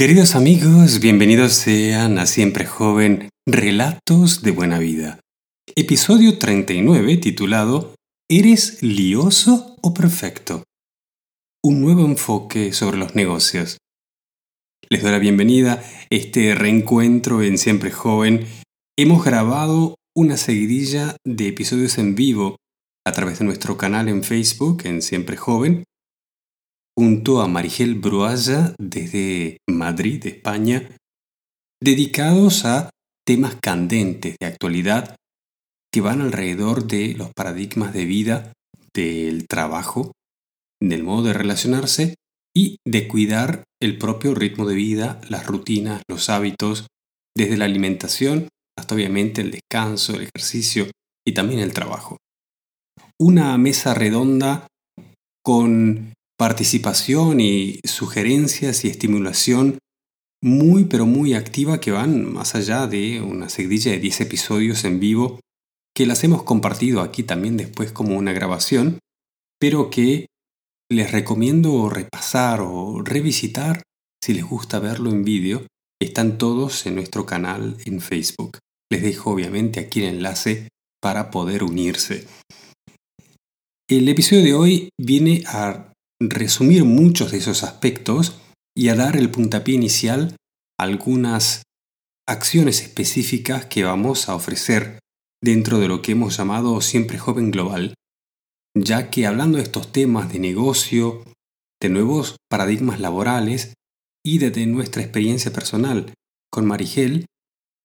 ¿Qué tal, queridos amigos? Bienvenidos sean a Siempre Joven, Relatos de Buena Vida. Episodio 39 titulado ¿Eres lioso o perfecto? Un nuevo enfoque sobre los negocios. Les doy la bienvenida a este reencuentro en Siempre Joven. Hemos grabado una seguidilla de episodios en vivo a través de nuestro canal en Facebook en Siempre Joven junto a Marigel Brualla desde Madrid, España, dedicados a temas candentes de actualidad que van alrededor de los paradigmas de vida, del trabajo, del modo de relacionarse y de cuidar el propio ritmo de vida, las rutinas, los hábitos, desde la alimentación hasta obviamente el descanso, el ejercicio y también el trabajo. Una mesa redonda con participación y sugerencias y estimulación muy pero muy activa que van más allá de una seguidilla de 10 episodios en vivo que las hemos compartido aquí también después como una grabación, pero que les recomiendo repasar o revisitar si les gusta verlo en vídeo. Están todos en nuestro canal en Facebook. Les dejo obviamente aquí el enlace para poder unirse. El episodio de hoy viene a resumir muchos de esos aspectos y a dar el puntapié inicial a algunas acciones específicas que vamos a ofrecer dentro de lo que hemos llamado Siempre Joven Global, ya que hablando de estos temas de negocio, de nuevos paradigmas laborales y de nuestra experiencia personal con Marigel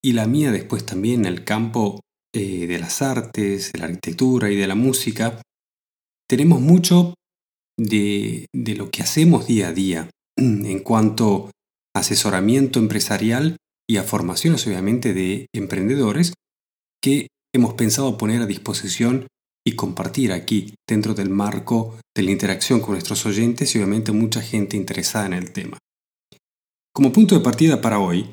y la mía después también en el campo eh, de las artes, de la arquitectura y de la música, tenemos mucho de, lo que hacemos día a día en cuanto a asesoramiento empresarial y a formaciones obviamente de emprendedores que hemos pensado poner a disposición y compartir aquí dentro del marco de la interacción con nuestros oyentes y obviamente mucha gente interesada en el tema. Como punto de partida para hoy,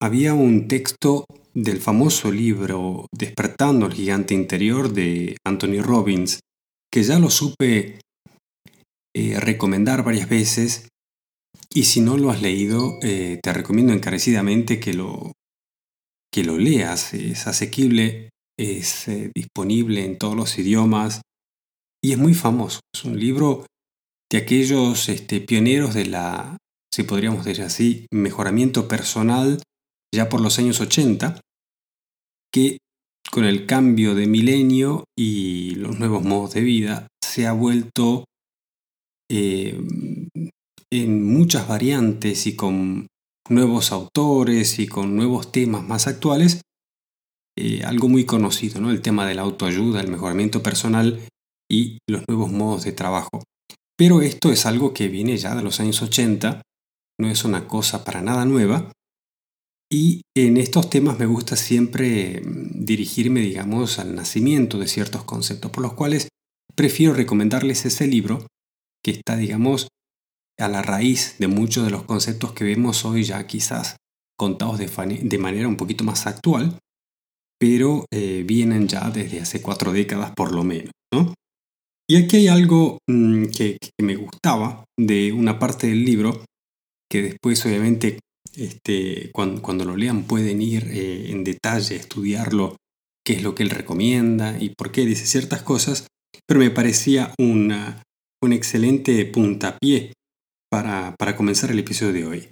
había un texto del famoso libro Despertando al gigante interior de Anthony Robbins, que ya lo supe eh, recomendar varias veces. Y si no lo has leído, eh, te recomiendo encarecidamente que lo, que lo leas. Es asequible, es eh, disponible en todos los idiomas y es muy famoso. Es un libro de aquellos este, pioneros de la, si podríamos decir así, mejoramiento personal ya por los años 80, que con el cambio de milenio y los nuevos modos de vida se ha vuelto eh, en muchas variantes y con nuevos autores y con nuevos temas más actuales, eh, algo muy conocido, ¿no? el tema de la autoayuda, el mejoramiento personal y los nuevos modos de trabajo. Pero esto es algo que viene ya de los años 80, no es una cosa para nada nueva. Y en estos temas me gusta siempre mm, dirigirme, digamos, al nacimiento de ciertos conceptos, por los cuales prefiero recomendarles ese libro que está, digamos, a la raíz de muchos de los conceptos que vemos hoy ya quizás contados de, manera un poquito más actual, pero eh, vienen ya desde hace cuatro décadas por lo menos. ¿no? Y aquí hay algo mm, que, me gustaba de una parte del libro, que después obviamente este, cuando, lo lean pueden ir eh, en detalle estudiarlo, qué es lo que él recomienda y por qué dice ciertas cosas, pero me parecía una, un excelente puntapié para, para comenzar el episodio de hoy.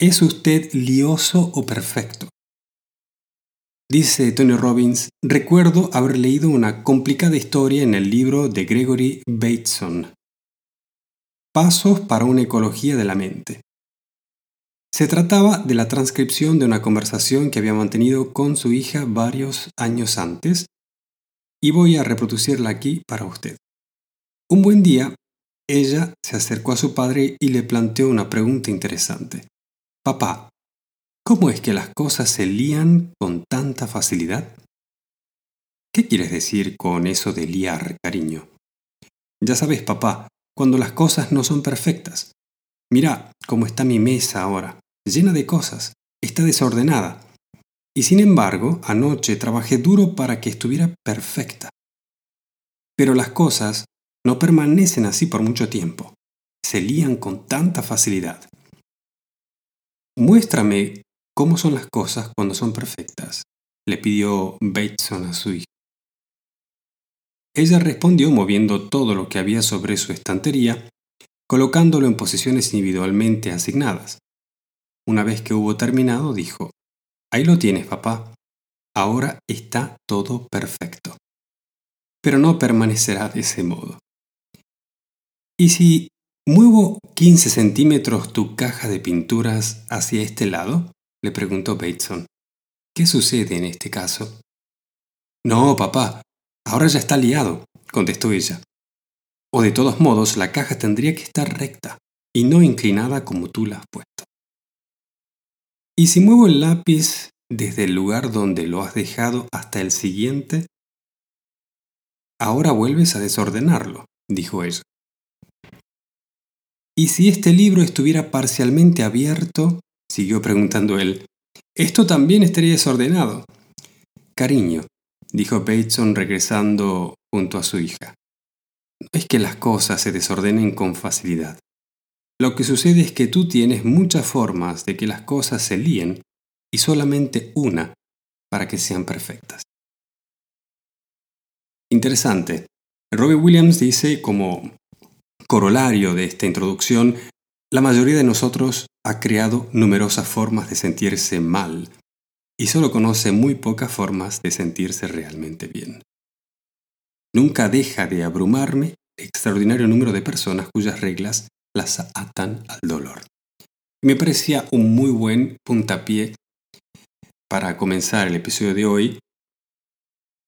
¿Es usted lioso o perfecto? Dice Tony Robbins, recuerdo haber leído una complicada historia en el libro de Gregory Bateson, Pasos para una ecología de la mente. Se trataba de la transcripción de una conversación que había mantenido con su hija varios años antes, y voy a reproducirla aquí para usted. Un buen día, ella se acercó a su padre y le planteó una pregunta interesante. Papá, ¿cómo es que las cosas se lían con tanta facilidad? ¿Qué quieres decir con eso de liar, cariño? Ya sabes, papá, cuando las cosas no son perfectas. Mira cómo está mi mesa ahora, llena de cosas, está desordenada. Y sin embargo, anoche trabajé duro para que estuviera perfecta. Pero las cosas no permanecen así por mucho tiempo. Se lían con tanta facilidad. Muéstrame cómo son las cosas cuando son perfectas, le pidió Bateson a su hija. Ella respondió moviendo todo lo que había sobre su estantería, colocándolo en posiciones individualmente asignadas. Una vez que hubo terminado, dijo, Ahí lo tienes, papá. Ahora está todo perfecto. Pero no permanecerá de ese modo. ¿Y si muevo 15 centímetros tu caja de pinturas hacia este lado? le preguntó Bateson. ¿Qué sucede en este caso? No, papá, ahora ya está liado, contestó ella. O de todos modos, la caja tendría que estar recta y no inclinada como tú la has puesto. ¿Y si muevo el lápiz desde el lugar donde lo has dejado hasta el siguiente? Ahora vuelves a desordenarlo, dijo ella. ¿Y si este libro estuviera parcialmente abierto? siguió preguntando él. Esto también estaría desordenado. Cariño, dijo Bateson regresando junto a su hija. No es que las cosas se desordenen con facilidad. Lo que sucede es que tú tienes muchas formas de que las cosas se líen y solamente una para que sean perfectas. Interesante. Robbie Williams dice como corolario de esta introducción, la mayoría de nosotros ha creado numerosas formas de sentirse mal y solo conoce muy pocas formas de sentirse realmente bien. Nunca deja de abrumarme el extraordinario número de personas cuyas reglas las atan al dolor. Me parecía un muy buen puntapié para comenzar el episodio de hoy,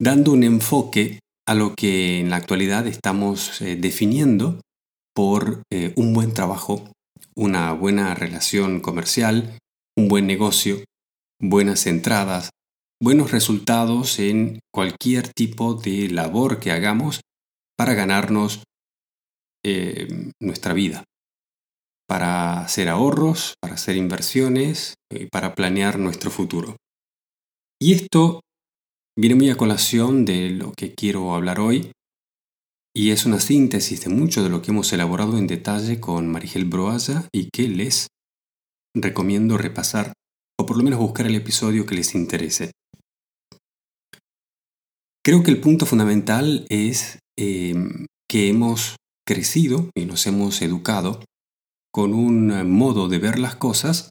dando un enfoque a lo que en la actualidad estamos eh, definiendo por eh, un buen trabajo, una buena relación comercial, un buen negocio, buenas entradas, buenos resultados en cualquier tipo de labor que hagamos para ganarnos eh, nuestra vida para hacer ahorros, para hacer inversiones y para planear nuestro futuro. Y esto viene muy a colación de lo que quiero hablar hoy y es una síntesis de mucho de lo que hemos elaborado en detalle con Marigel Broaya y que les recomiendo repasar o por lo menos buscar el episodio que les interese. Creo que el punto fundamental es eh, que hemos crecido y nos hemos educado con un modo de ver las cosas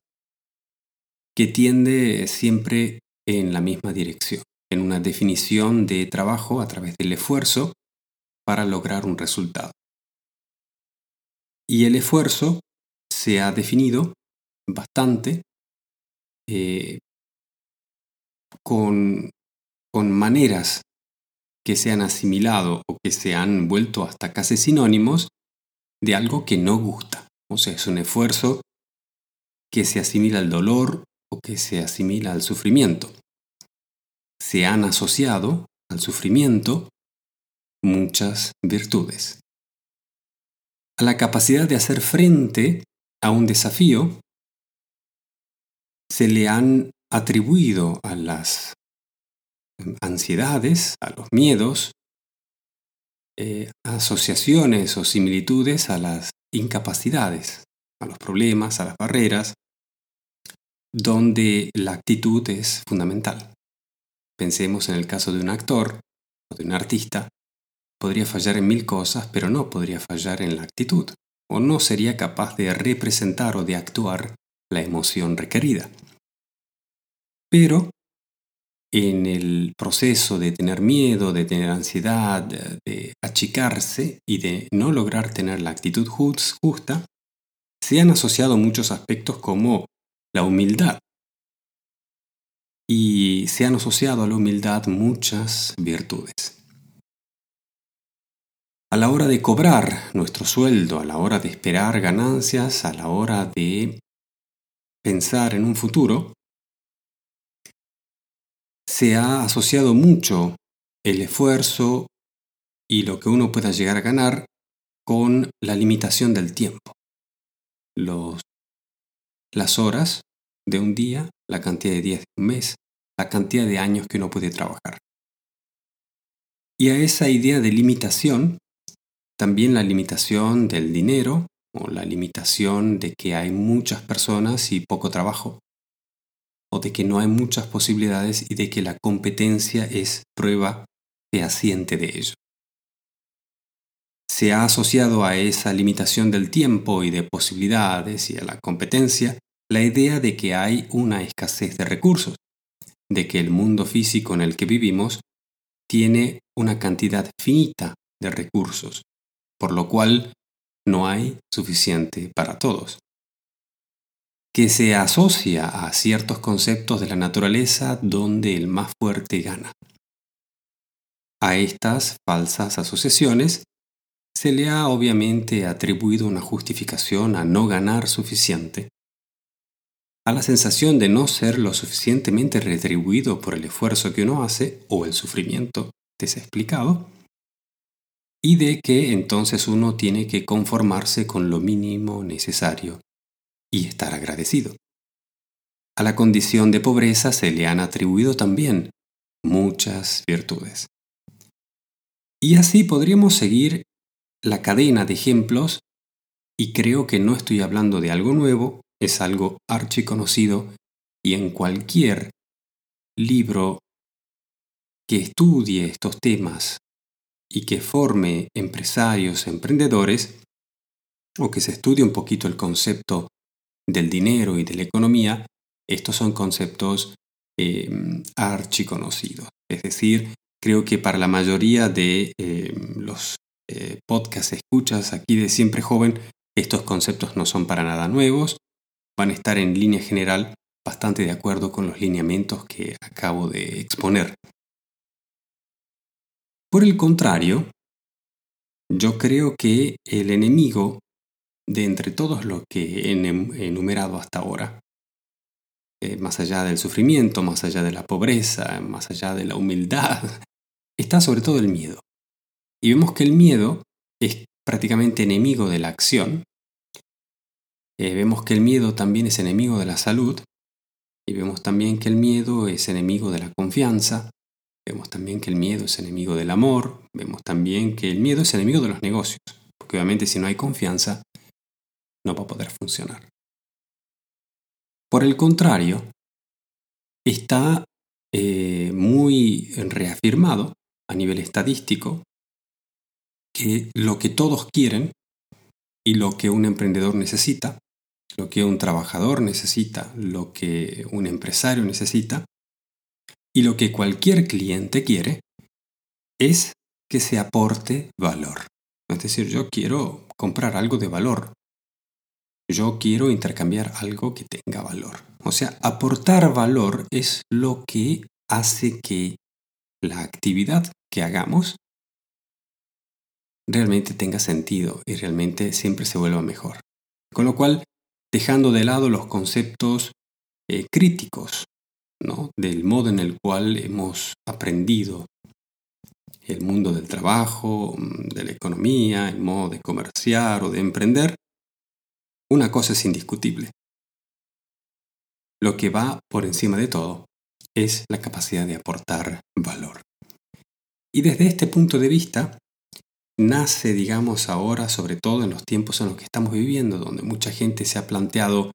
que tiende siempre en la misma dirección, en una definición de trabajo a través del esfuerzo para lograr un resultado. Y el esfuerzo se ha definido bastante eh, con, con maneras que se han asimilado o que se han vuelto hasta casi sinónimos de algo que no gusta. O sea, es un esfuerzo que se asimila al dolor o que se asimila al sufrimiento. Se han asociado al sufrimiento muchas virtudes. A la capacidad de hacer frente a un desafío se le han atribuido a las ansiedades, a los miedos, eh, asociaciones o similitudes a las incapacidades, a los problemas, a las barreras, donde la actitud es fundamental. Pensemos en el caso de un actor o de un artista. Podría fallar en mil cosas, pero no podría fallar en la actitud, o no sería capaz de representar o de actuar la emoción requerida. Pero en el proceso de tener miedo, de tener ansiedad, de achicarse y de no lograr tener la actitud justa, se han asociado muchos aspectos como la humildad. Y se han asociado a la humildad muchas virtudes. A la hora de cobrar nuestro sueldo, a la hora de esperar ganancias, a la hora de pensar en un futuro, se ha asociado mucho el esfuerzo y lo que uno pueda llegar a ganar con la limitación del tiempo. Los, las horas de un día, la cantidad de días de un mes, la cantidad de años que uno puede trabajar. Y a esa idea de limitación, también la limitación del dinero o la limitación de que hay muchas personas y poco trabajo, o de que no hay muchas posibilidades y de que la competencia es prueba fehaciente de ello. Se ha asociado a esa limitación del tiempo y de posibilidades y a la competencia la idea de que hay una escasez de recursos, de que el mundo físico en el que vivimos tiene una cantidad finita de recursos, por lo cual no hay suficiente para todos que se asocia a ciertos conceptos de la naturaleza donde el más fuerte gana. A estas falsas asociaciones se le ha obviamente atribuido una justificación a no ganar suficiente, a la sensación de no ser lo suficientemente retribuido por el esfuerzo que uno hace o el sufrimiento desexplicado, y de que entonces uno tiene que conformarse con lo mínimo necesario y estar agradecido. A la condición de pobreza se le han atribuido también muchas virtudes. Y así podríamos seguir la cadena de ejemplos y creo que no estoy hablando de algo nuevo, es algo archiconocido y en cualquier libro que estudie estos temas y que forme empresarios, emprendedores, o que se estudie un poquito el concepto del dinero y de la economía, estos son conceptos eh, archiconocidos. Es decir, creo que para la mayoría de eh, los eh, podcasts escuchas aquí de Siempre Joven, estos conceptos no son para nada nuevos, van a estar en línea general bastante de acuerdo con los lineamientos que acabo de exponer. Por el contrario, yo creo que el enemigo de entre todos los que he enumerado hasta ahora, eh, más allá del sufrimiento, más allá de la pobreza, más allá de la humildad, está sobre todo el miedo. Y vemos que el miedo es prácticamente enemigo de la acción. Eh, vemos que el miedo también es enemigo de la salud. Y vemos también que el miedo es enemigo de la confianza. Vemos también que el miedo es enemigo del amor. Vemos también que el miedo es enemigo de los negocios. Porque obviamente si no hay confianza, no va a poder funcionar. Por el contrario, está eh, muy reafirmado a nivel estadístico que lo que todos quieren y lo que un emprendedor necesita, lo que un trabajador necesita, lo que un empresario necesita y lo que cualquier cliente quiere es que se aporte valor. Es decir, yo quiero comprar algo de valor, yo quiero intercambiar algo que tenga valor. O sea, aportar valor es lo que hace que la actividad que hagamos realmente tenga sentido y realmente siempre se vuelva mejor. Con lo cual, dejando de lado los conceptos eh, críticos del modo en el cual hemos aprendido el mundo del trabajo, de la economía, el modo de comerciar o de emprender, una cosa es indiscutible. Lo que va por encima de todo es la capacidad de aportar valor. Y desde este punto de vista, nace, digamos, ahora, sobre todo en los tiempos en los que estamos viviendo, donde mucha gente se ha planteado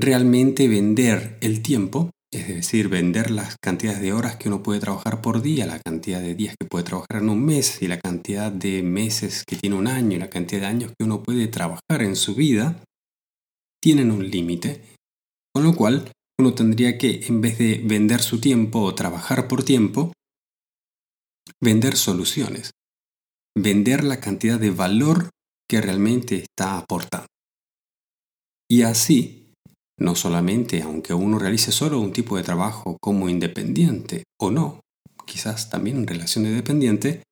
realmente vender el tiempo es decir, vender las cantidades de horas que uno puede trabajar por día, la cantidad de días que puede trabajar en un mes y la cantidad de meses que tiene un año y la cantidad de años que uno puede trabajar en su vida, tienen un límite. Con lo cual, uno tendría que, en vez de vender su tiempo o trabajar por tiempo, vender soluciones, vender la cantidad de valor que realmente está aportando. Y así no solamente aunque uno realice solo un tipo de trabajo como independiente o no, quizás también en relación de dependiente,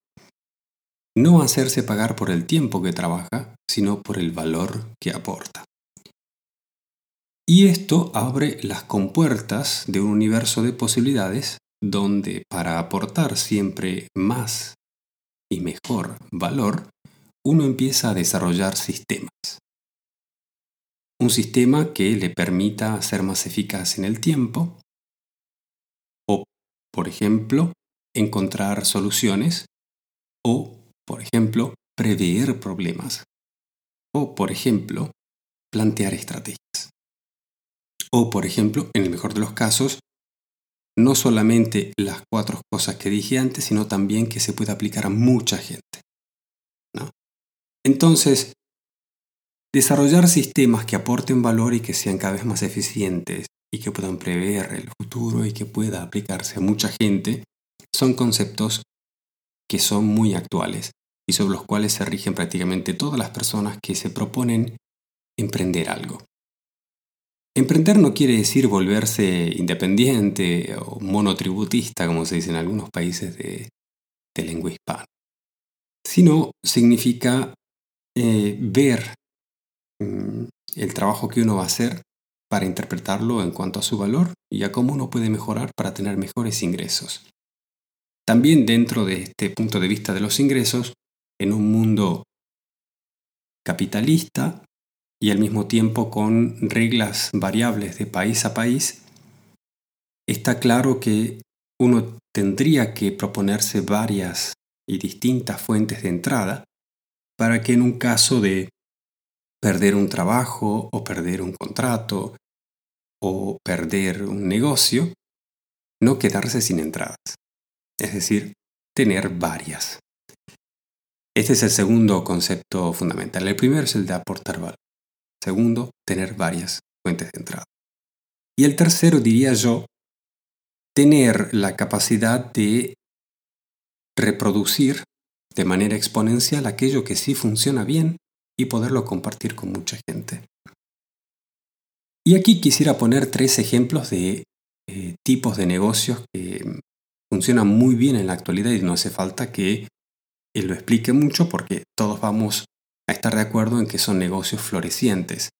no hacerse pagar por el tiempo que trabaja, sino por el valor que aporta. Y esto abre las compuertas de un universo de posibilidades donde para aportar siempre más y mejor valor, uno empieza a desarrollar sistemas un sistema que le permita ser más eficaz en el tiempo o, por ejemplo, encontrar soluciones o, por ejemplo, prever problemas. O, por ejemplo, plantear estrategias. O, por ejemplo, en el mejor de los casos, no solamente las cuatro cosas que dije antes, sino también que se puede aplicar a mucha gente. Entonces, desarrollar sistemas que aporten valor y que sean cada vez más eficientes y que puedan prever el futuro y que pueda aplicarse a mucha gente, son conceptos que son muy actuales y sobre los cuales se rigen prácticamente todas las personas que se proponen emprender algo. Emprender no quiere decir volverse independiente o monotributista, como se dice en algunos países de, lengua hispana, sino significa eh, ver el trabajo que uno va a hacer para interpretarlo en cuanto a su valor y a cómo uno puede mejorar para tener mejores ingresos. También dentro de este punto de vista de los ingresos, en un mundo capitalista y al mismo tiempo con reglas variables de país a país, está claro que uno tendría que proponerse varias y distintas fuentes de entrada para que en un caso de perder un trabajo o perder un contrato o perder un negocio, no quedarse sin entradas es decir, tener varias. Este es el segundo concepto fundamental. El primero es el de aportar valor. Segundo, tener varias fuentes de entrada. Y el tercero, diría yo, tener la capacidad de reproducir de manera exponencial aquello que sí funciona bien y poderlo compartir con mucha gente. Y aquí quisiera poner tres ejemplos de eh, tipos de negocios que funciona muy bien en la actualidad y no hace falta que él lo explique mucho porque todos vamos a estar de acuerdo en que son negocios florecientes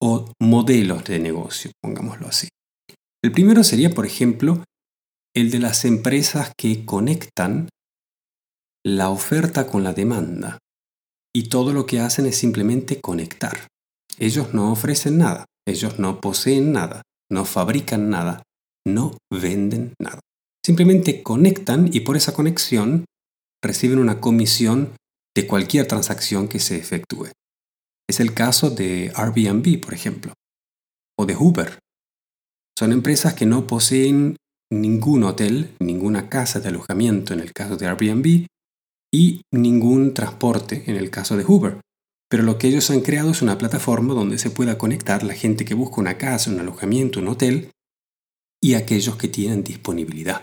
o modelos de negocio, pongámoslo así. El primero sería, por ejemplo, el de las empresas que conectan la oferta con la demanda y todo lo que hacen es simplemente conectar. Ellos no ofrecen nada, ellos no poseen nada, no fabrican nada, no venden nada. Simplemente conectan y por esa conexión reciben una comisión de cualquier transacción que se efectúe. Es el caso de Airbnb, por ejemplo, o de Uber. Son empresas que no poseen ningún hotel, ninguna casa de alojamiento en el caso de Airbnb y ningún transporte en el caso de Uber. Pero lo que ellos han creado es una plataforma donde se pueda conectar la gente que busca una casa, un alojamiento, un hotel y aquellos que tienen disponibilidad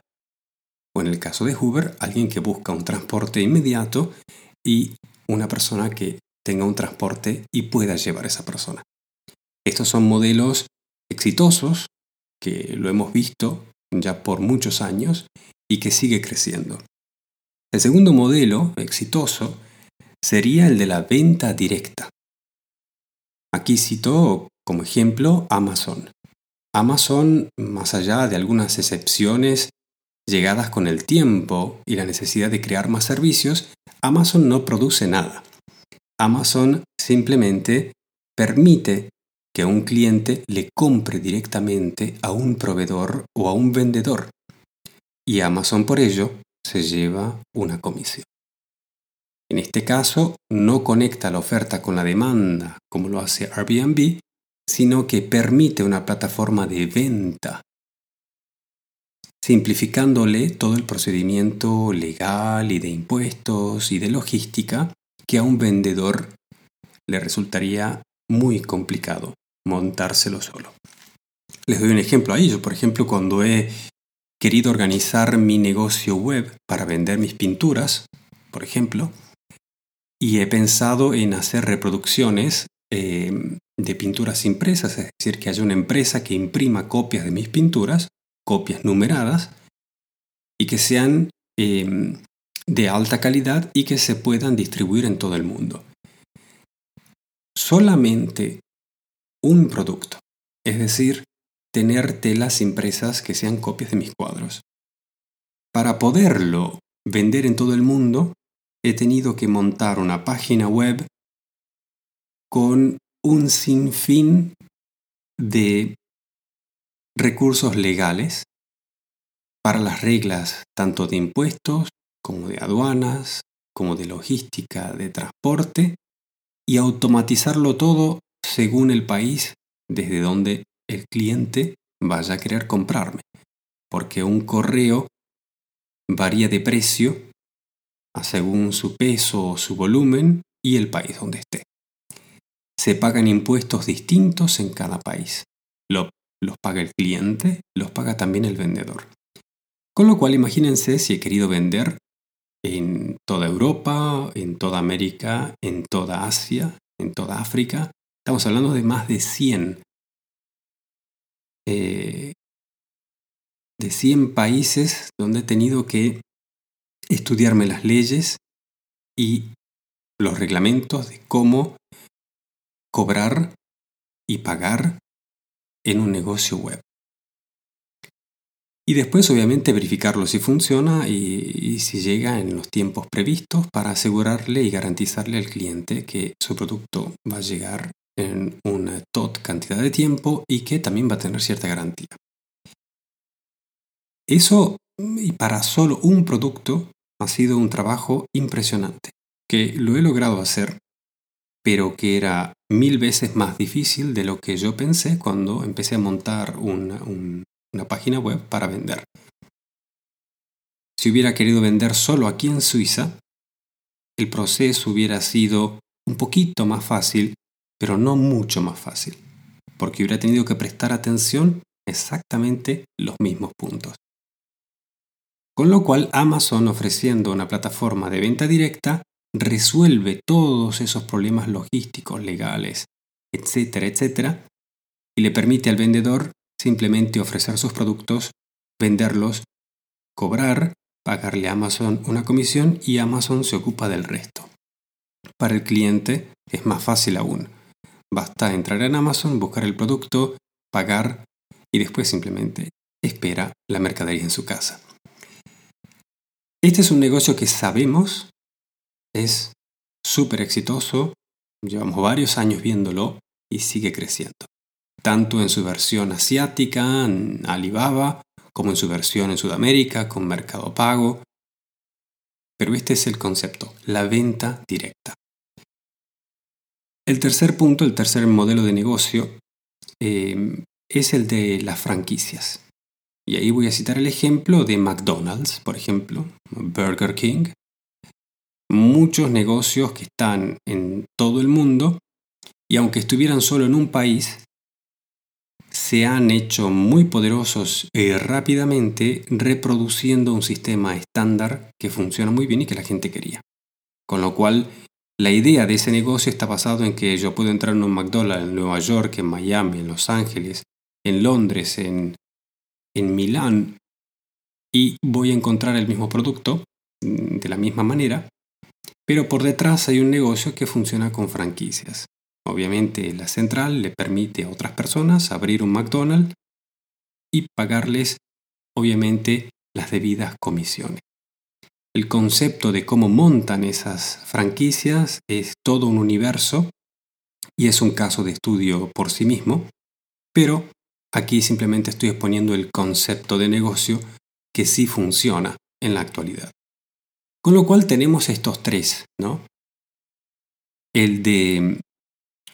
o en el caso de Uber, alguien que busca un transporte inmediato y una persona que tenga un transporte y pueda llevar a esa persona. Estos son modelos exitosos que lo hemos visto ya por muchos años y que sigue creciendo. El segundo modelo exitoso sería el de la venta directa. Aquí cito como ejemplo Amazon. Amazon, más allá de algunas excepciones llegadas con el tiempo y la necesidad de crear más servicios, Amazon no produce nada. Amazon simplemente permite que un cliente le compre directamente a un proveedor o a un vendedor. Y Amazon por ello se lleva una comisión. En este caso, no conecta la oferta con la demanda como lo hace Airbnb, sino que permite una plataforma de venta simplificándole todo el procedimiento legal y de impuestos y de logística que a un vendedor le resultaría muy complicado montárselo solo. Les doy un ejemplo a ello. Por ejemplo, cuando he querido organizar mi negocio web para vender mis pinturas, por ejemplo, y he pensado en hacer reproducciones eh, de pinturas impresas, es decir, que haya una empresa que imprima copias de mis pinturas, copias numeradas y que sean em, de alta calidad y que se puedan distribuir en todo el mundo. Solamente un producto, es decir, tener telas impresas que sean copias de mis cuadros. Para poderlo vender en todo el mundo, he tenido que montar una página web con un sinfín de recursos legales para las reglas tanto de impuestos como de aduanas, como de logística, de transporte y automatizarlo todo según el país desde donde el cliente vaya a querer comprarme. Porque un correo varía de precio según su peso o su volumen y el país donde esté. Se pagan impuestos distintos en cada país. los paga el cliente, los paga también el vendedor. Con lo cual imagínense si he querido vender en toda Europa, en toda América, en toda Asia, en toda África. Estamos hablando de más de 100 eh, de 100 países donde he tenido que estudiarme las leyes y los reglamentos de cómo cobrar y pagar en un negocio web. Y después obviamente verificarlo si funciona y, si llega en los tiempos previstos para asegurarle y garantizarle al cliente que su producto va a llegar en una tot cantidad de tiempo y que también va a tener cierta garantía. Eso, y para solo un producto, ha sido un trabajo impresionante, que lo he logrado hacer, pero que era mil veces más difícil de lo que yo pensé cuando empecé a montar una, una página web para vender. Si hubiera querido vender solo aquí en Suiza, el proceso hubiera sido un poquito más fácil, pero no mucho más fácil, porque hubiera tenido que prestar atención exactamente los mismos puntos. Con lo cual Amazon ofreciendo una plataforma de venta directa resuelve todos esos problemas logísticos, legales, etcétera, etcétera, y le permite al vendedor simplemente ofrecer sus productos, venderlos, cobrar, pagarle a Amazon una comisión y Amazon se ocupa del resto. Para el cliente es más fácil aún. Basta entrar en Amazon, buscar el producto, pagar y después simplemente espera la mercadería en su casa. Este es un negocio que sabemos es súper exitoso, llevamos varios años viéndolo y sigue creciendo. Tanto en su versión asiática, en Alibaba, como en su versión en Sudamérica, con Mercado Pago. Pero este es el concepto, la venta directa. El tercer punto, el tercer modelo de negocio, eh, es el de las franquicias. Y ahí voy a citar el ejemplo de McDonald's, por ejemplo, Burger King. Muchos negocios que están en todo el mundo y aunque estuvieran solo en un país, se han hecho muy poderosos y rápidamente reproduciendo un sistema estándar que funciona muy bien y que la gente quería. Con lo cual, la idea de ese negocio está basado en que yo puedo entrar en un McDonald's en Nueva York, en Miami, en Los Ángeles, en Londres, en en Milán y voy a encontrar el mismo producto mm, de la misma manera, pero por detrás hay un negocio que funciona con franquicias. Obviamente la central le permite a otras personas abrir un McDonald's y pagarles obviamente las debidas comisiones. El concepto de cómo montan esas franquicias es todo un universo y es un caso de estudio por sí mismo, pero Aquí simplemente estoy exponiendo el concepto de negocio que sí funciona en la actualidad. Con lo cual tenemos estos tres, ¿no? El de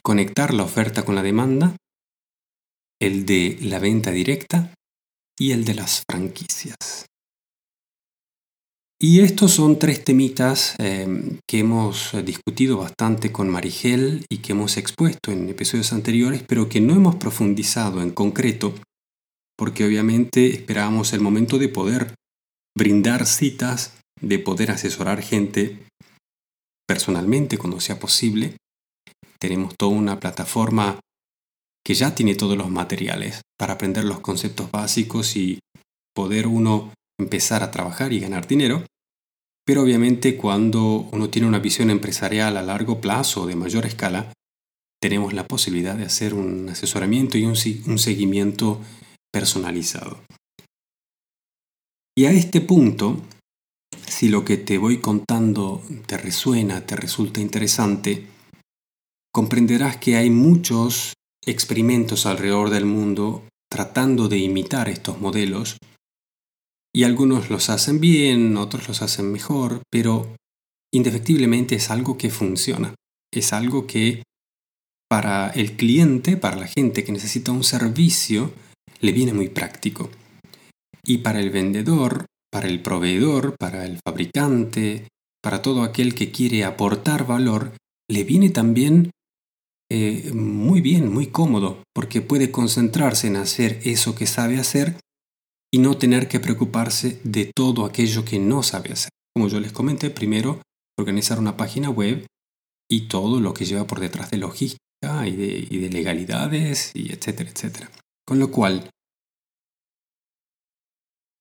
conectar la oferta con la demanda, el de la venta directa y el de las franquicias. Y estos son tres temitas em, que hemos discutido bastante con Marigel y que hemos expuesto en episodios anteriores, pero que no hemos profundizado en concreto, porque obviamente esperábamos el momento de poder brindar citas, de poder asesorar gente personalmente cuando sea posible. Tenemos toda una plataforma que ya tiene todos los materiales para aprender los conceptos básicos y poder uno empezar a trabajar y ganar dinero. Pero obviamente cuando uno tiene una visión empresarial a largo plazo de mayor escala, tenemos la posibilidad de hacer un asesoramiento y un, seguimiento personalizado. Y a este punto, si lo que te voy contando te resuena, te resulta interesante, comprenderás que hay muchos experimentos alrededor del mundo tratando de imitar estos modelos y algunos los hacen bien, otros los hacen mejor, pero indefectiblemente es algo que funciona. Es algo que para el cliente, para la gente que necesita un servicio, le viene muy práctico. Y para el vendedor, para el proveedor, para el fabricante, para todo aquel que quiere aportar valor, le viene también eh, muy bien, muy cómodo, porque puede concentrarse en hacer eso que sabe hacer y no tener que preocuparse de todo aquello que no sabe hacer. Como yo les comenté, primero organizar una página web y todo lo que lleva por detrás de logística y de, legalidades y etcétera, etcétera. Con lo cual,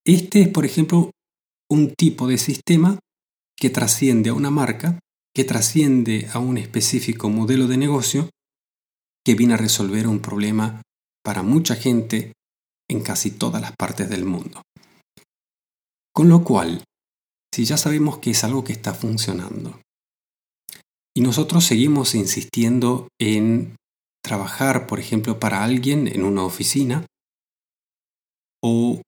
este es, por ejemplo, un tipo de sistema que trasciende a una marca, que trasciende a un específico modelo de negocio, que viene a resolver un problema para mucha gente en casi todas las partes del mundo. Con lo cual, si ya sabemos que es algo que está funcionando y nosotros seguimos insistiendo en trabajar, por ejemplo, para alguien en una oficina o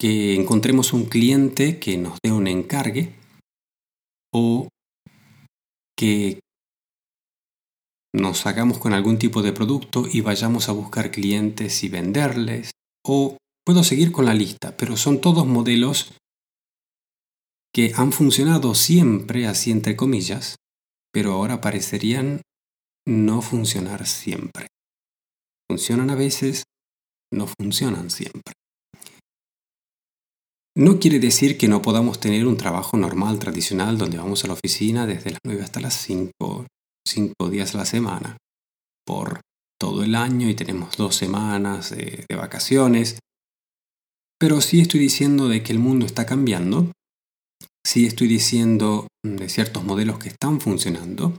que encontremos un cliente que nos dé un encargue o que nos hagamos con algún tipo de producto y vayamos a buscar clientes y venderles. O puedo seguir con la lista, pero son todos modelos que han funcionado siempre, así entre comillas, pero ahora parecerían no funcionar siempre. Funcionan a veces, no funcionan siempre. No quiere decir que no podamos tener un trabajo normal, tradicional, donde vamos a la oficina desde las 9 hasta las 5, cinco días a la semana por todo el año y tenemos dos semanas de, vacaciones. Pero sí estoy diciendo de que el mundo está cambiando, sí estoy diciendo de ciertos modelos que están funcionando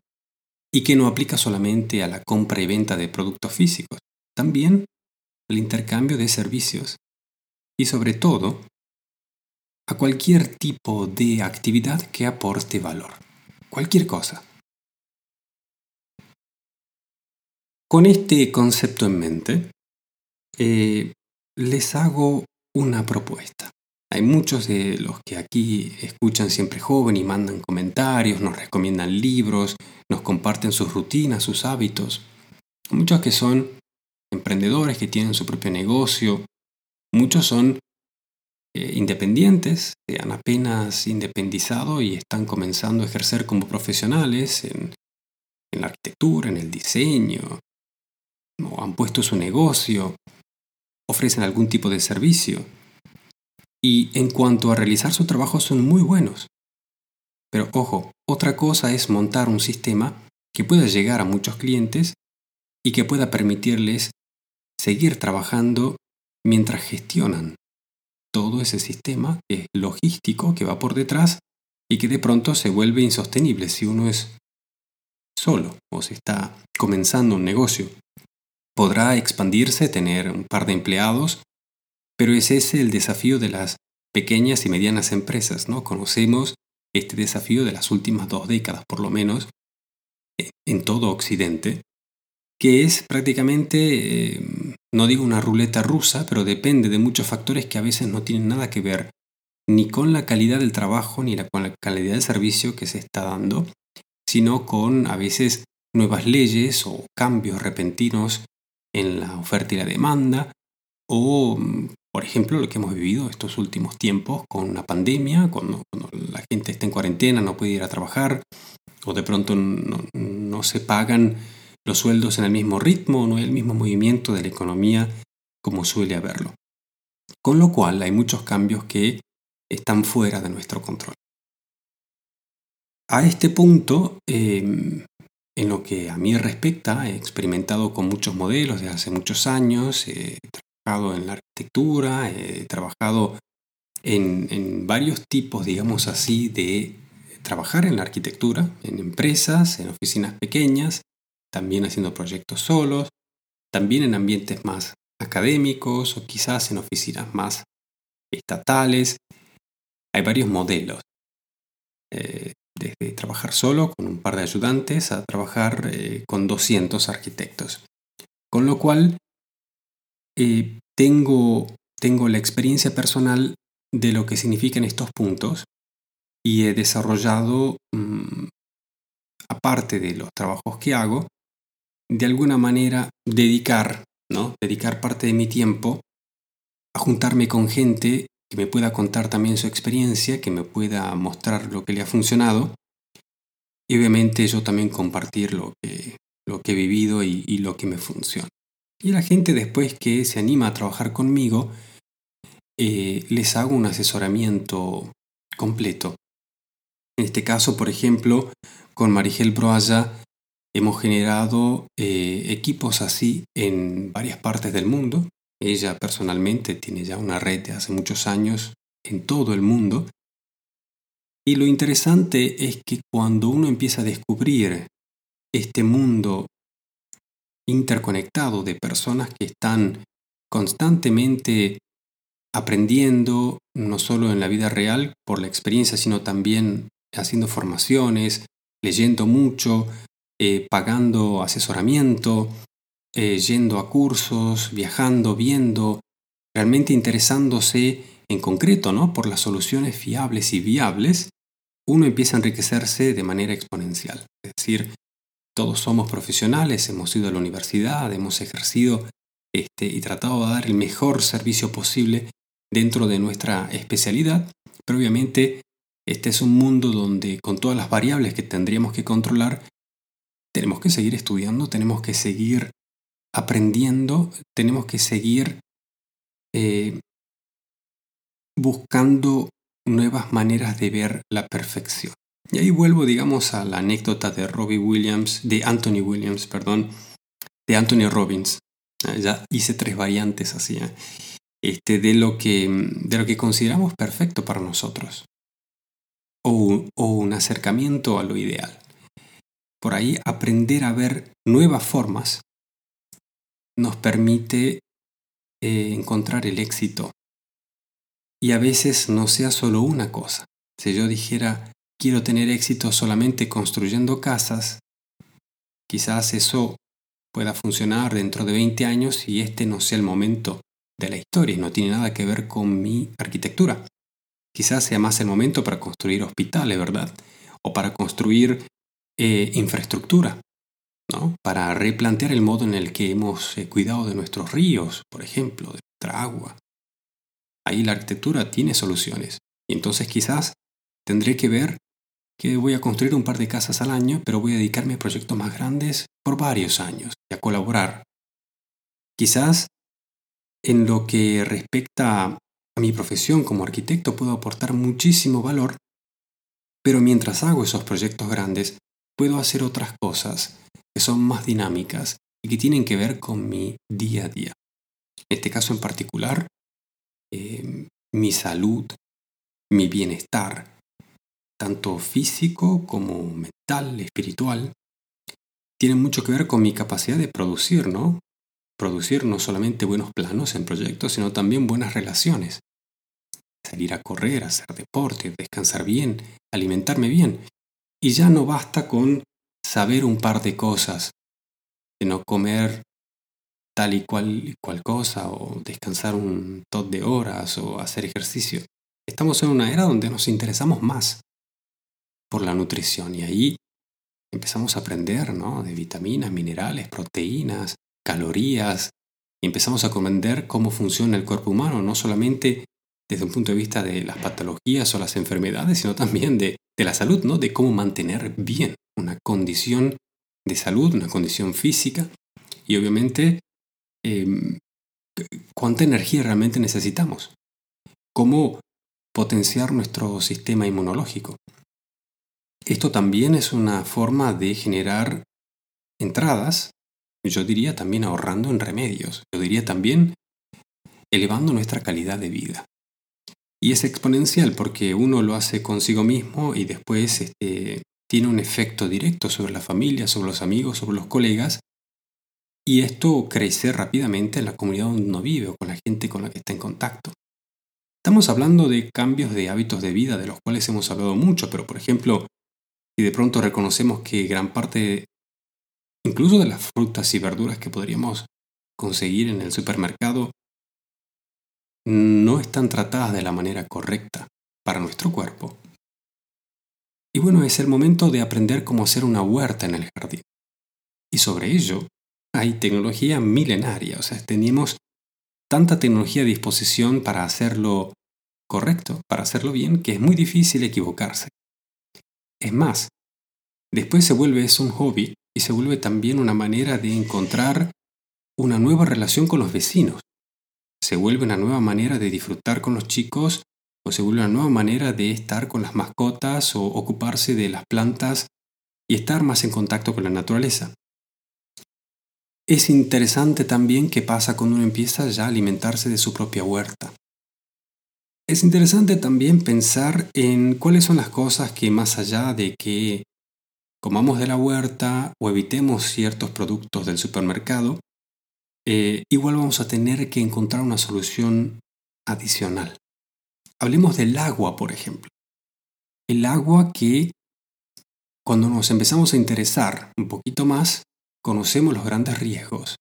y que no aplica solamente a la compra y venta de productos físicos, también al intercambio de servicios y sobre todo a cualquier tipo de actividad que aporte valor, cualquier cosa. Con este concepto en mente, eh, les hago una propuesta. Hay muchos de los que aquí escuchan siempre joven y mandan comentarios, nos recomiendan libros, nos comparten sus rutinas, sus hábitos. Muchos que son emprendedores que tienen su propio negocio, muchos son eh, independientes, se han apenas independizado y están comenzando a ejercer como profesionales en la arquitectura, en el diseño, o han puesto su negocio, ofrecen algún tipo de servicio. Y en cuanto a realizar su trabajo son muy buenos. Pero ojo, otra cosa es montar un sistema que pueda llegar a muchos clientes y que pueda permitirles seguir trabajando mientras gestionan todo ese sistema que es logístico que va por detrás y que de pronto se vuelve insostenible si uno es solo o si está comenzando un negocio podrá expandirse, tener un par de empleados, pero es ese el desafío de las pequeñas y medianas empresas, ¿no? Conocemos este desafío de las últimas dos décadas, por lo menos, en todo Occidente, que es prácticamente, eh, no digo una ruleta rusa, pero depende de muchos factores que a veces no tienen nada que ver ni con la calidad del trabajo ni con la calidad del servicio que se está dando, sino con a veces nuevas leyes o cambios repentinos en la oferta y la demanda, o por ejemplo lo que hemos vivido estos últimos tiempos con una pandemia, cuando, la gente está en cuarentena, no puede ir a trabajar, o de pronto no, se pagan los sueldos en el mismo ritmo, no hay el mismo movimiento de la economía como suele haberlo. Con lo cual hay muchos cambios que están fuera de nuestro control. A este punto, em, en lo que a mí respecta, he experimentado con muchos modelos de hace muchos años, he trabajado en la arquitectura, he trabajado en, varios tipos, digamos así, de trabajar en la arquitectura, en empresas, en oficinas pequeñas, también haciendo proyectos solos, también en ambientes más académicos o quizás en oficinas más estatales. Hay varios modelos. Eh, desde trabajar solo con un par de ayudantes a trabajar eh, con 200 arquitectos. Con lo cual, eh, tengo, tengo la experiencia personal de lo que significan estos puntos y he desarrollado, mm, aparte de los trabajos que hago, de alguna manera dedicar, ¿no? Dedicar parte de mi tiempo a juntarme con gente que me pueda contar también su experiencia, que me pueda mostrar lo que le ha funcionado y obviamente yo también compartir lo que, he vivido y, lo que me funciona. Y la gente después que se anima a trabajar conmigo, eh, les hago un asesoramiento completo. En este caso, por ejemplo, con Marigel Broaya hemos generado eh, equipos así en varias partes del mundo. Ella personalmente tiene ya una red de hace muchos años en todo el mundo. Y lo interesante es que cuando uno empieza a descubrir este mundo interconectado de personas que están constantemente aprendiendo, no solo en la vida real por la experiencia, sino también haciendo formaciones, leyendo mucho, eh, pagando asesoramiento, eh, yendo a cursos, viajando, viendo, realmente interesándose en concreto ¿no? por las soluciones fiables y viables, uno empieza a enriquecerse de manera exponencial. Es decir, todos somos profesionales, hemos ido a la universidad, hemos ejercido este, y tratado de dar el mejor servicio posible dentro de nuestra especialidad, pero obviamente este es un mundo donde con todas las variables que tendríamos que controlar, tenemos que seguir estudiando, tenemos que seguir aprendiendo, tenemos que seguir eh, buscando nuevas maneras de ver la perfección. Y ahí vuelvo, digamos, a la anécdota de Robbie Williams, de Anthony Williams, perdón, de Anthony Robbins. Ah, ya hice tres variantes así, ¿eh? este, de, lo que, de lo que consideramos perfecto para nosotros. O, o un acercamiento a lo ideal. Por ahí aprender a ver nuevas formas nos permite eh, encontrar el éxito. Y a veces no sea solo una cosa. Si yo dijera, quiero tener éxito solamente construyendo casas, quizás eso pueda funcionar dentro de 20 años y este no sea el momento de la historia y no tiene nada que ver con mi arquitectura. Quizás sea más el momento para construir hospitales, ¿verdad? O para construir eh, infraestructura, Para replantear el modo en el que hemos eh, cuidado de nuestros ríos, por ejemplo, de nuestra agua. Ahí la arquitectura tiene soluciones. Y entonces quizás tendré que ver que voy a construir un par de casas al año, pero voy a dedicarme a proyectos más grandes por varios años y a colaborar. Quizás en lo que respecta a mi profesión como arquitecto puedo aportar muchísimo valor, pero mientras hago esos proyectos grandes, puedo hacer otras cosas que son más dinámicas y que tienen que ver con mi día a día. En este caso en particular, eh, mi salud, mi bienestar, tanto físico como mental, espiritual, tienen mucho que ver con mi capacidad de producir, ¿no? Producir no solamente buenos planos en proyectos, sino también buenas relaciones. Salir a correr, hacer deporte, descansar bien, alimentarme bien. Y ya no basta con saber un par de cosas, de no comer tal y cual, cual cosa, o descansar un tot de horas, o hacer ejercicio. Estamos en una era donde nos interesamos más por la nutrición. Y ahí empezamos a aprender ¿no? de vitaminas, minerales, proteínas, calorías. Y empezamos a comprender cómo funciona el cuerpo humano, no solamente desde un punto de vista de las patologías o las enfermedades, sino también de, de la salud, ¿no? de cómo mantener bien una condición de salud, una condición física. Y obviamente, em, cuánta energía realmente necesitamos. Cómo potenciar nuestro sistema inmunológico. Esto también es una forma de generar entradas, yo diría también ahorrando en remedios, yo diría también elevando nuestra calidad de vida. Y es exponencial porque uno lo hace consigo mismo y después este, tiene un efecto directo sobre la familia, sobre los amigos, sobre los colegas. Y esto crece rápidamente en la comunidad donde uno vive o con la gente con la que está en contacto. Estamos hablando de cambios de hábitos de vida de los cuales hemos hablado mucho, pero por ejemplo, y de pronto reconocemos que gran parte, incluso de las frutas y verduras que podríamos conseguir en el supermercado, no están tratadas de la manera correcta para nuestro cuerpo. Y bueno, es el momento de aprender cómo hacer una huerta en el jardín. Y sobre ello hay tecnología milenaria, o sea, tenemos tanta tecnología a disposición para hacerlo correcto, para hacerlo bien, que es muy difícil equivocarse. Es más, después se vuelve eso un hobby y se vuelve también una manera de encontrar una nueva relación con los vecinos. Se vuelve una nueva manera de disfrutar con los chicos o se vuelve una nueva manera de estar con las mascotas o ocuparse de las plantas y estar más en contacto con la naturaleza. Es interesante también qué pasa cuando uno empieza ya a alimentarse de su propia huerta. Es interesante también pensar en cuáles son las cosas que más allá de que comamos de la huerta o evitemos ciertos productos del supermercado, eh, igual vamos a tener que encontrar una solución adicional. Hablemos del agua, por ejemplo. El agua que cuando nos empezamos a interesar un poquito más, conocemos los grandes riesgos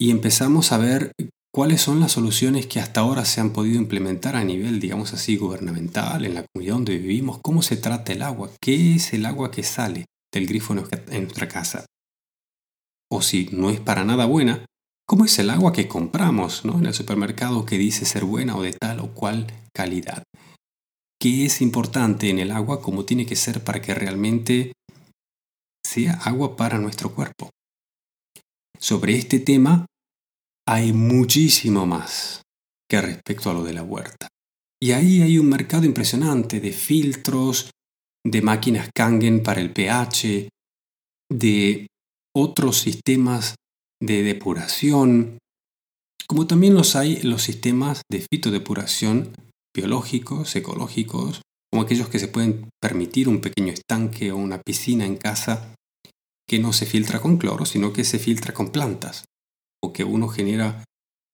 y empezamos a ver cuáles son las soluciones que hasta ahora se han podido implementar a nivel, digamos así, gubernamental, en la comunidad donde vivimos, cómo se trata el agua, qué es el agua que sale del grifo en nuestra casa. O si no es para nada buena, ¿Cómo es el agua que compramos ¿no? en el supermercado que dice ser buena o de tal o cual calidad? ¿Qué es importante en el agua como tiene que ser para que realmente sea agua para nuestro cuerpo? Sobre este tema hay muchísimo más que respecto a lo de la huerta. Y ahí hay un mercado impresionante de filtros, de máquinas Kangen para el pH, de otros sistemas de depuración, como también los hay los sistemas de fitodepuración biológicos, ecológicos, como aquellos que se pueden permitir un pequeño estanque o una piscina en casa que no se filtra con cloro, sino que se filtra con plantas, o que uno genera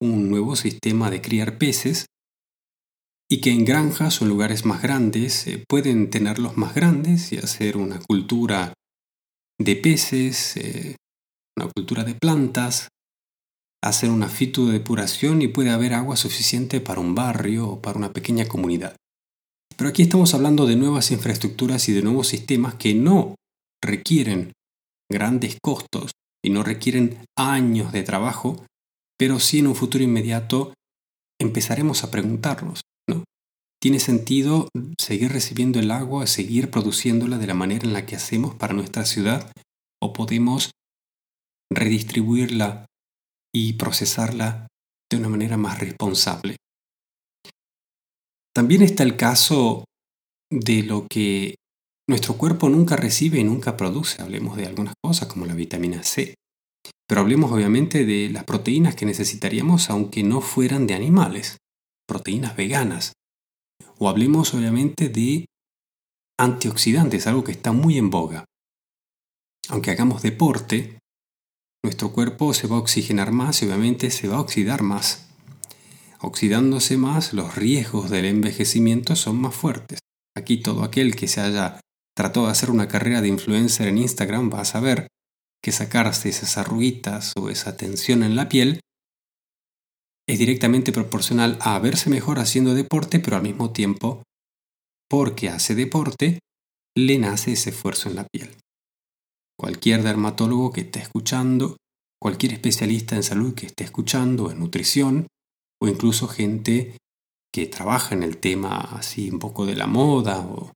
un nuevo sistema de criar peces y que en granjas o en lugares más grandes eh, pueden tenerlos más grandes y hacer una cultura de peces, eh, una cultura de plantas, hacer una fitodepuración y puede haber agua suficiente para un barrio o para una pequeña comunidad. Pero aquí estamos hablando de nuevas infraestructuras y de nuevos sistemas que no requieren grandes costos y no requieren años de trabajo, pero sí en un futuro inmediato empezaremos a preguntarnos, ¿no? ¿Tiene sentido seguir recibiendo el agua, seguir produciéndola de la manera en la que hacemos para nuestra ciudad? ¿O podemos redistribuirla y procesarla de una manera más responsable. También está el caso de lo que nuestro cuerpo nunca recibe y nunca produce. Hablemos de algunas cosas como la vitamina C. Pero hablemos obviamente de las proteínas que necesitaríamos aunque no fueran de animales, proteínas veganas. O hablemos obviamente de antioxidantes, algo que está muy en boga. Aunque hagamos deporte, nuestro cuerpo se va a oxigenar más y obviamente se va a oxidar más. Oxidándose más, los riesgos del envejecimiento son más fuertes. Aquí todo aquel que se haya tratado de hacer una carrera de influencer en Instagram va a saber que sacarse esas arruguitas o esa tensión en la piel es directamente proporcional a verse mejor haciendo deporte, pero al mismo tiempo, porque hace deporte, le nace ese esfuerzo en la piel. Cualquier dermatólogo que esté escuchando, cualquier especialista en salud que esté escuchando, en nutrición, o incluso gente que trabaja en el tema así un poco de la moda o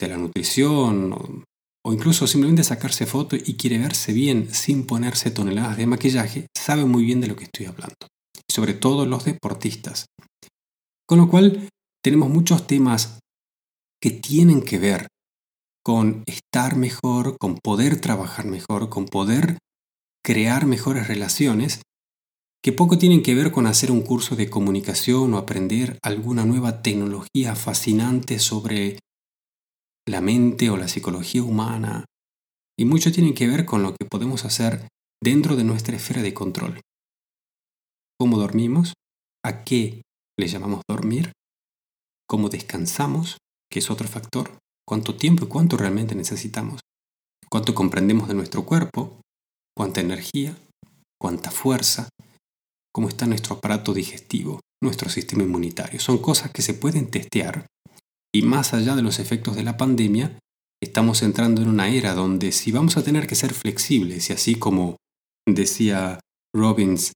de la nutrición, o, o incluso simplemente sacarse fotos y quiere verse bien sin ponerse toneladas de maquillaje, sabe muy bien de lo que estoy hablando. Sobre todo los deportistas. Con lo cual, tenemos muchos temas que tienen que ver con estar mejor, con poder trabajar mejor, con poder crear mejores relaciones, que poco tienen que ver con hacer un curso de comunicación o aprender alguna nueva tecnología fascinante sobre la mente o la psicología humana, y mucho tienen que ver con lo que podemos hacer dentro de nuestra esfera de control. ¿Cómo dormimos? ¿A qué le llamamos dormir? ¿Cómo descansamos? Que es otro factor cuánto tiempo y cuánto realmente necesitamos, cuánto comprendemos de nuestro cuerpo, cuánta energía, cuánta fuerza, cómo está nuestro aparato digestivo, nuestro sistema inmunitario. Son cosas que se pueden testear y más allá de los efectos de la pandemia, estamos entrando en una era donde si vamos a tener que ser flexibles y así como decía Robbins,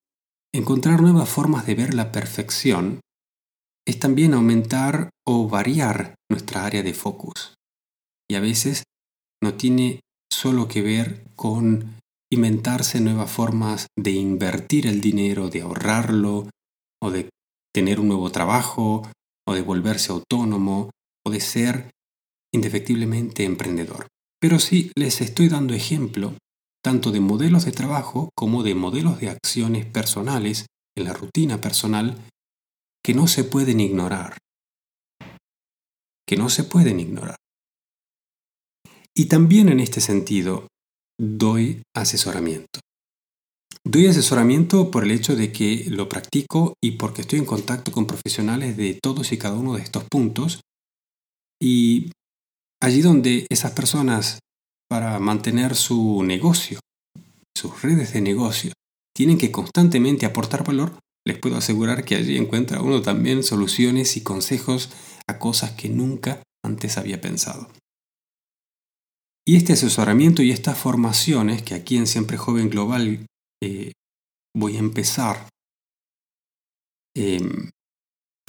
encontrar nuevas formas de ver la perfección, es también aumentar o variar nuestra área de focus. Y a veces no tiene solo que ver con inventarse nuevas formas de invertir el dinero, de ahorrarlo, o de tener un nuevo trabajo, o de volverse autónomo, o de ser indefectiblemente emprendedor. Pero sí les estoy dando ejemplo tanto de modelos de trabajo como de modelos de acciones personales en la rutina personal que no se pueden ignorar. Que no se pueden ignorar. Y también en este sentido doy asesoramiento. Doy asesoramiento por el hecho de que lo practico y porque estoy en contacto con profesionales de todos y cada uno de estos puntos. Y allí donde esas personas, para mantener su negocio, sus redes de negocio, tienen que constantemente aportar valor, les puedo asegurar que allí encuentra uno también soluciones y consejos a cosas que nunca antes había pensado. Y este asesoramiento y estas formaciones que aquí en Siempre Joven Global eh, voy a empezar em,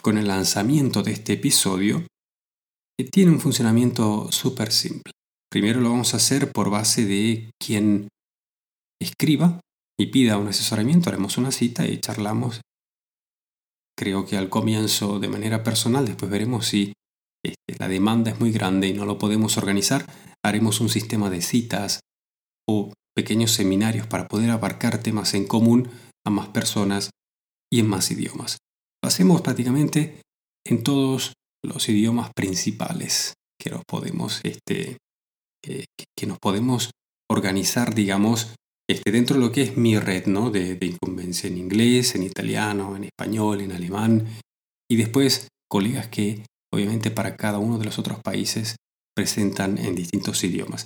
con el lanzamiento de este episodio, eh, tiene un funcionamiento súper simple. Primero lo vamos a hacer por base de quien escriba y pida un asesoramiento, haremos una cita y charlamos. Creo que al comienzo de manera personal, después veremos si este, la demanda es muy grande y no lo podemos organizar, haremos un sistema de citas o pequeños seminarios para poder abarcar temas en común a más personas y en más idiomas. Lo hacemos prácticamente en todos los idiomas principales que nos podemos, este, que, nos podemos organizar, digamos, este, dentro de lo que es mi red ¿no? de, de incumbencia en inglés, en italiano, en español, en alemán, y después colegas que obviamente para cada uno de los otros países presentan en distintos idiomas.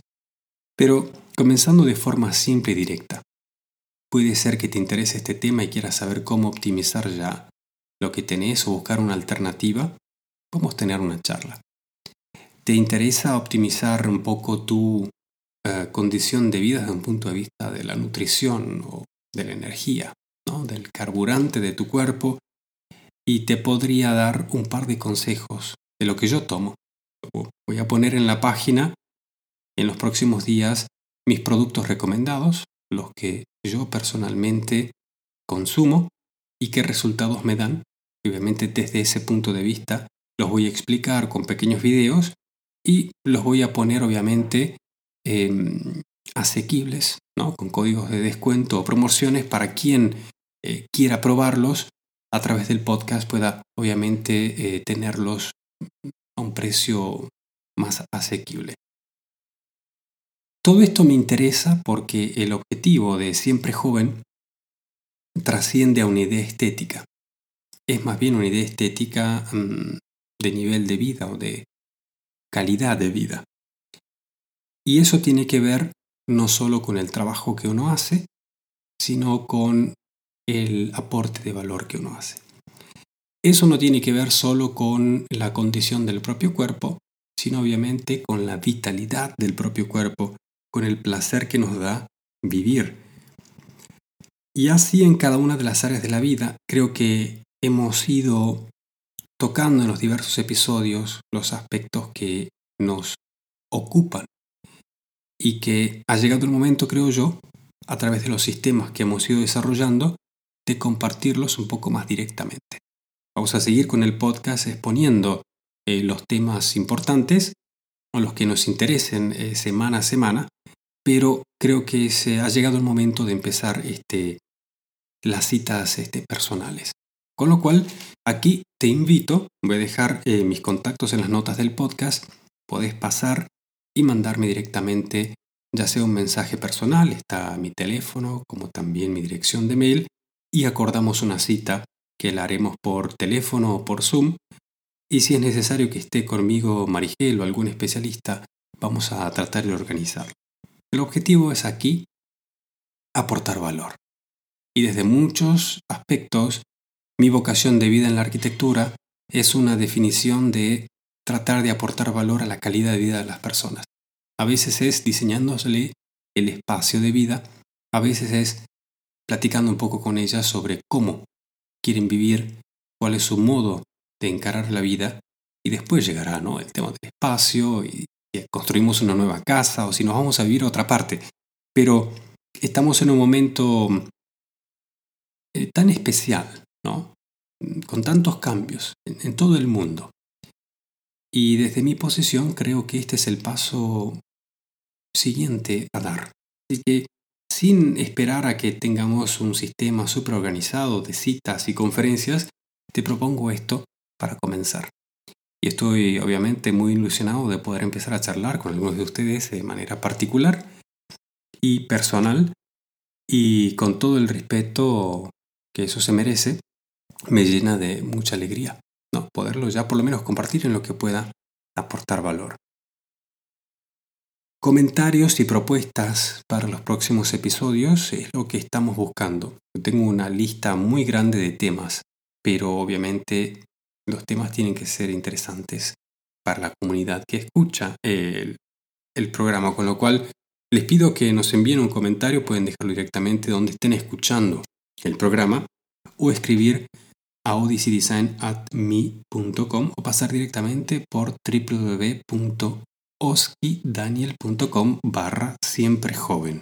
Pero comenzando de forma simple y directa, puede ser que te interese este tema y quieras saber cómo optimizar ya lo que tenés o buscar una alternativa, a tener una charla. ¿Te interesa optimizar un poco tu eh, condición de vida desde un punto de vista de la nutrición o de la energía, ¿no? del carburante de tu cuerpo? Y te podría dar un par de consejos de lo que yo tomo Voy a poner en la página en los próximos días mis productos recomendados, los que yo personalmente consumo y qué resultados me dan. Obviamente desde ese punto de vista los voy a explicar con pequeños videos y los voy a poner obviamente em, asequibles, ¿no? con códigos de descuento o promociones para quien eh, quiera probarlos a través del podcast pueda obviamente eh, tenerlos a un precio más asequible. Todo esto me interesa porque el objetivo de Siempre Joven trasciende a una idea estética. Es más bien una idea estética mm, de nivel de vida o de calidad de vida. Y eso tiene que ver no solo con el trabajo que uno hace, sino con el aporte de valor que uno hace. Eso no tiene que ver solo con la condición del propio cuerpo, sino obviamente con la vitalidad del propio cuerpo, con el placer que nos da vivir. Y así en cada una de las áreas de la vida, creo que hemos ido tocando en los diversos episodios los aspectos que nos ocupan y que ha llegado el momento, creo yo, a través de los sistemas que hemos ido desarrollando, de compartirlos un poco más directamente. Vamos a seguir con el podcast exponiendo eh, los temas importantes o los que nos interesen eh, semana a semana, pero creo que se ha llegado el momento de empezar este, las citas este, personales. Con lo cual, aquí te invito, voy a dejar eh, mis contactos en las notas del podcast, podés pasar y mandarme directamente ya sea un mensaje personal, está mi teléfono, como también mi dirección de mail, y acordamos una cita que la haremos por teléfono o por Zoom. Y si es necesario que esté conmigo Marigel o algún especialista, vamos a tratar de organizarlo. El objetivo es aquí aportar valor. Y desde muchos aspectos, mi vocación de vida en la arquitectura es una definición de tratar de aportar valor a la calidad de vida de las personas. A veces es diseñándole el espacio de vida, a veces es platicando un poco con ellas sobre cómo quieren vivir, cuál es su modo de encarar la vida y después llegará ¿no? el tema del espacio y construimos una nueva casa o si nos vamos a vivir a otra parte. Pero estamos en un momento eh, tan especial, ¿no? con tantos cambios en, todo el mundo. Y desde mi posición creo que este es el paso siguiente a dar. Así que sin esperar a que tengamos un sistema organizado de citas y conferencias, te propongo esto para comenzar. Y estoy obviamente muy ilusionado de poder empezar a charlar con algunos de ustedes de manera particular y personal y con todo el respeto que eso se merece, me llena de mucha alegría, ¿no? Poderlo ya por lo menos compartir en lo que pueda aportar valor. Comentarios y propuestas para los próximos episodios es lo que estamos buscando. Tengo una lista muy grande de temas, pero obviamente los temas tienen que ser interesantes para la comunidad que escucha el, el programa, con lo cual les pido que nos envíen un comentario, pueden dejarlo directamente donde estén escuchando el programa o escribir a odysseydesign.me.com o pasar directamente por www.oskidaniel.com barra siempre joven.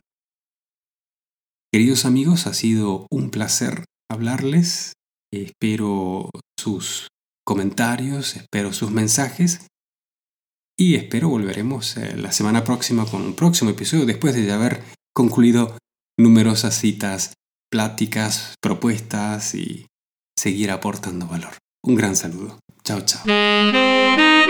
Queridos amigos, ha sido un placer hablarles. Espero sus comentarios, espero sus mensajes y espero volveremos eh, la semana próxima con un próximo episodio después de ya haber concluido numerosas citas pláticas, propuestas y seguir aportando valor. Un gran saludo. Chao, chao.